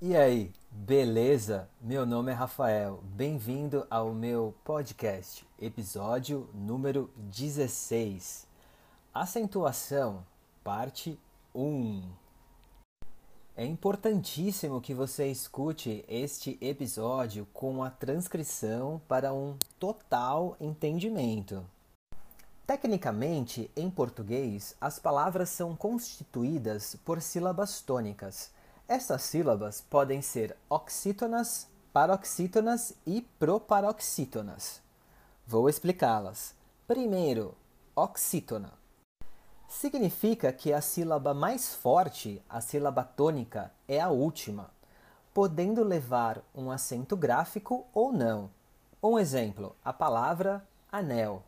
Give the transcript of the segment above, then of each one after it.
E aí, beleza? Meu nome é Rafael. Bem-vindo ao meu podcast, episódio número 16. Acentuação, parte 1. É importantíssimo que você escute este episódio com a transcrição para um total entendimento. Tecnicamente, em português, as palavras são constituídas por sílabas tônicas. Essas sílabas podem ser oxítonas, paroxítonas e proparoxítonas. Vou explicá-las. Primeiro, oxítona. Significa que a sílaba mais forte, a sílaba tônica, é a última, podendo levar um acento gráfico ou não. Um exemplo: a palavra anel.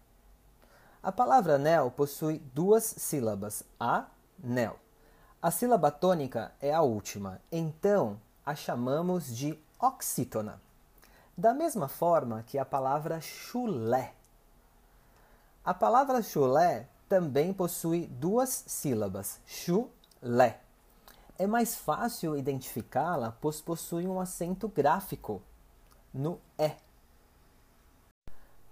A palavra anel possui duas sílabas, a-nel. A sílaba tônica é a última, então a chamamos de oxítona. Da mesma forma que a palavra chulé. A palavra chulé também possui duas sílabas, chulé. É mais fácil identificá-la, pois possui um acento gráfico no é.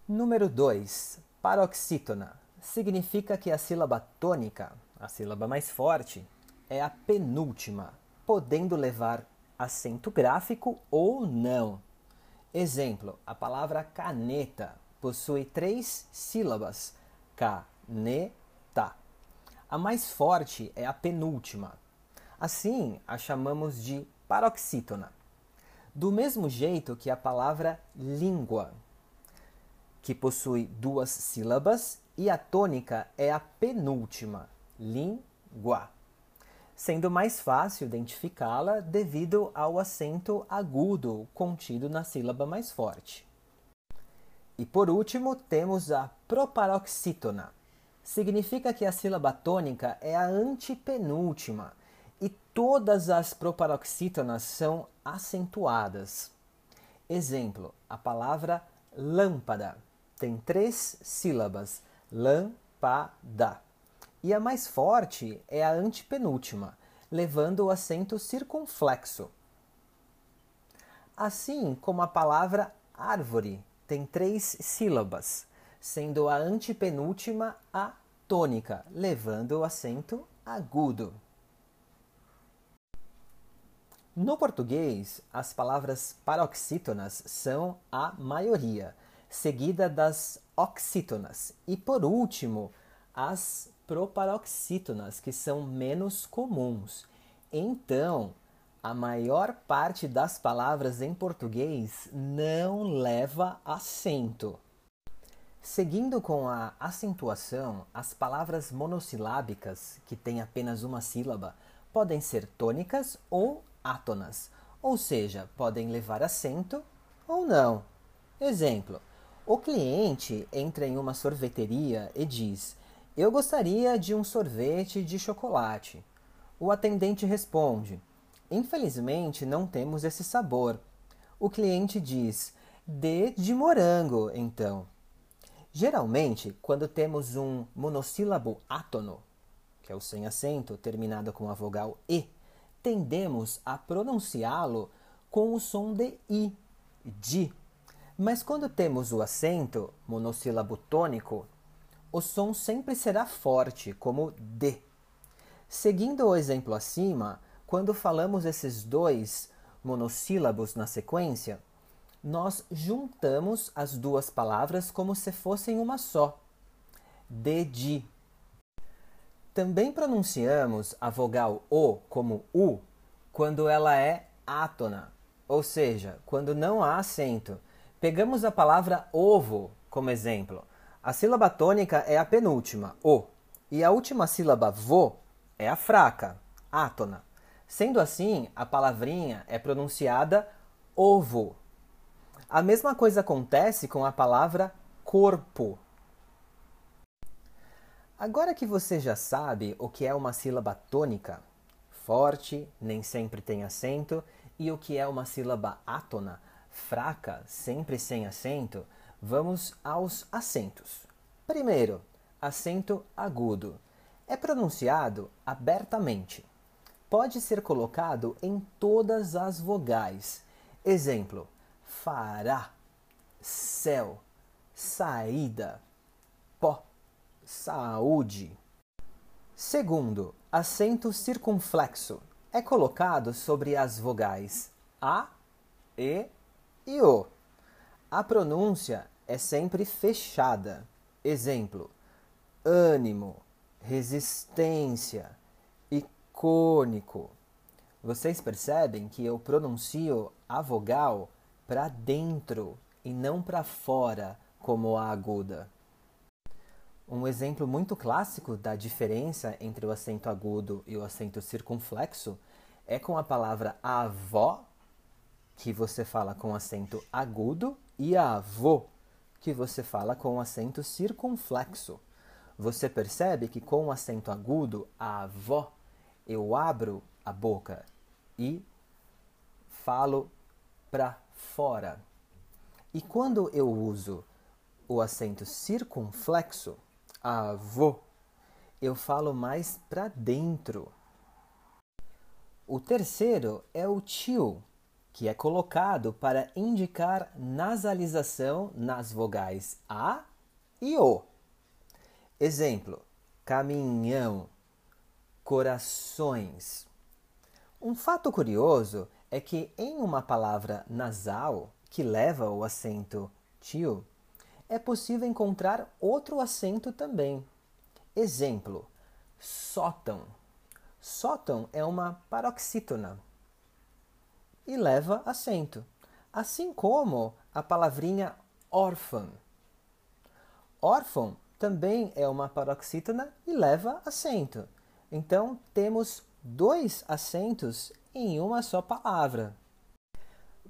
Número 2. Paroxítona. Significa que a sílaba tônica, a sílaba mais forte, é a penúltima, podendo levar acento gráfico ou não. Exemplo: a palavra caneta possui três sílabas, caneta. A mais forte é a penúltima. Assim, a chamamos de paroxítona. Do mesmo jeito que a palavra língua, que possui duas sílabas e a tônica é a penúltima, língua, sendo mais fácil identificá-la devido ao acento agudo contido na sílaba mais forte. E por último, temos a proparoxítona. Significa que a sílaba tônica é a antepenúltima e todas as proparoxítonas são acentuadas. Exemplo: a palavra lâmpada tem três sílabas, lâmpada. E a mais forte é a antepenúltima, levando o acento circunflexo. Assim como a palavra árvore tem três sílabas, sendo a antepenúltima a tônica, levando o acento agudo. No português, as palavras paroxítonas são a maioria, seguida das oxítonas e, por último, as proparoxítonas, que são menos comuns. Então, a maior parte das palavras em português não leva acento. Seguindo com a acentuação, as palavras monossilábicas, que têm apenas uma sílaba, podem ser tônicas ou átonas, ou seja, podem levar acento ou não. Exemplo: o cliente entra em uma sorveteria e diz: Eu gostaria de um sorvete de chocolate. O atendente responde: Infelizmente não temos esse sabor. O cliente diz: Dê de morango, então. Geralmente, quando temos um monossílabo átono, que é o sem acento terminado com a vogal E, tendemos a pronunciá-lo com o som de I, de. Mas quando temos o acento, monossílabo tônico, o som sempre será forte, como D. Seguindo o exemplo acima, quando falamos esses dois monossílabos na sequência, nós juntamos as duas palavras como se fossem uma só. Dedi. Também pronunciamos a vogal O como U quando ela é átona, ou seja, quando não há acento. Pegamos a palavra ovo como exemplo. A sílaba tônica é a penúltima, O, e a última sílaba vo é a fraca, átona. Sendo assim, a palavrinha é pronunciada ovo. A mesma coisa acontece com a palavra corpo. Agora que você já sabe o que é uma sílaba tônica, forte, nem sempre tem acento, e o que é uma sílaba átona, fraca, sempre sem acento, vamos aos acentos. Primeiro, acento agudo. É pronunciado abertamente pode ser colocado em todas as vogais. Exemplo: fará, céu, saída, pó, saúde. Segundo, acento circunflexo é colocado sobre as vogais a, e e o. A pronúncia é sempre fechada. Exemplo: ânimo, resistência, icônico. Vocês percebem que eu pronuncio a vogal para dentro e não para fora, como a aguda. Um exemplo muito clássico da diferença entre o acento agudo e o acento circunflexo é com a palavra avó, que você fala com acento agudo, e avô, que você fala com acento circunflexo. Você percebe que com o acento agudo, a avó, eu abro a boca e falo para fora. E quando eu uso o acento circunflexo, avô, eu falo mais para dentro. O terceiro é o tio, que é colocado para indicar nasalização nas vogais A e O. Exemplo: caminhão, corações. Um fato curioso é que em uma palavra nasal que leva o acento tio, é possível encontrar outro acento também. Exemplo: sótão. Sótão é uma paroxítona e leva acento, assim como a palavrinha órfão. Órfão também é uma paroxítona e leva acento. Então temos dois acentos em uma só palavra.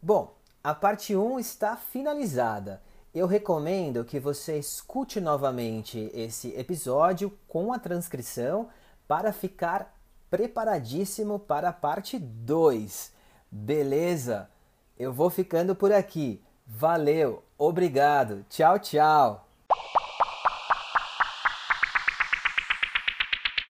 Bom, a parte 1 está finalizada. Eu recomendo que você escute novamente esse episódio com a transcrição para ficar preparadíssimo para a parte 2. Beleza? Eu vou ficando por aqui. Valeu, obrigado, tchau, tchau.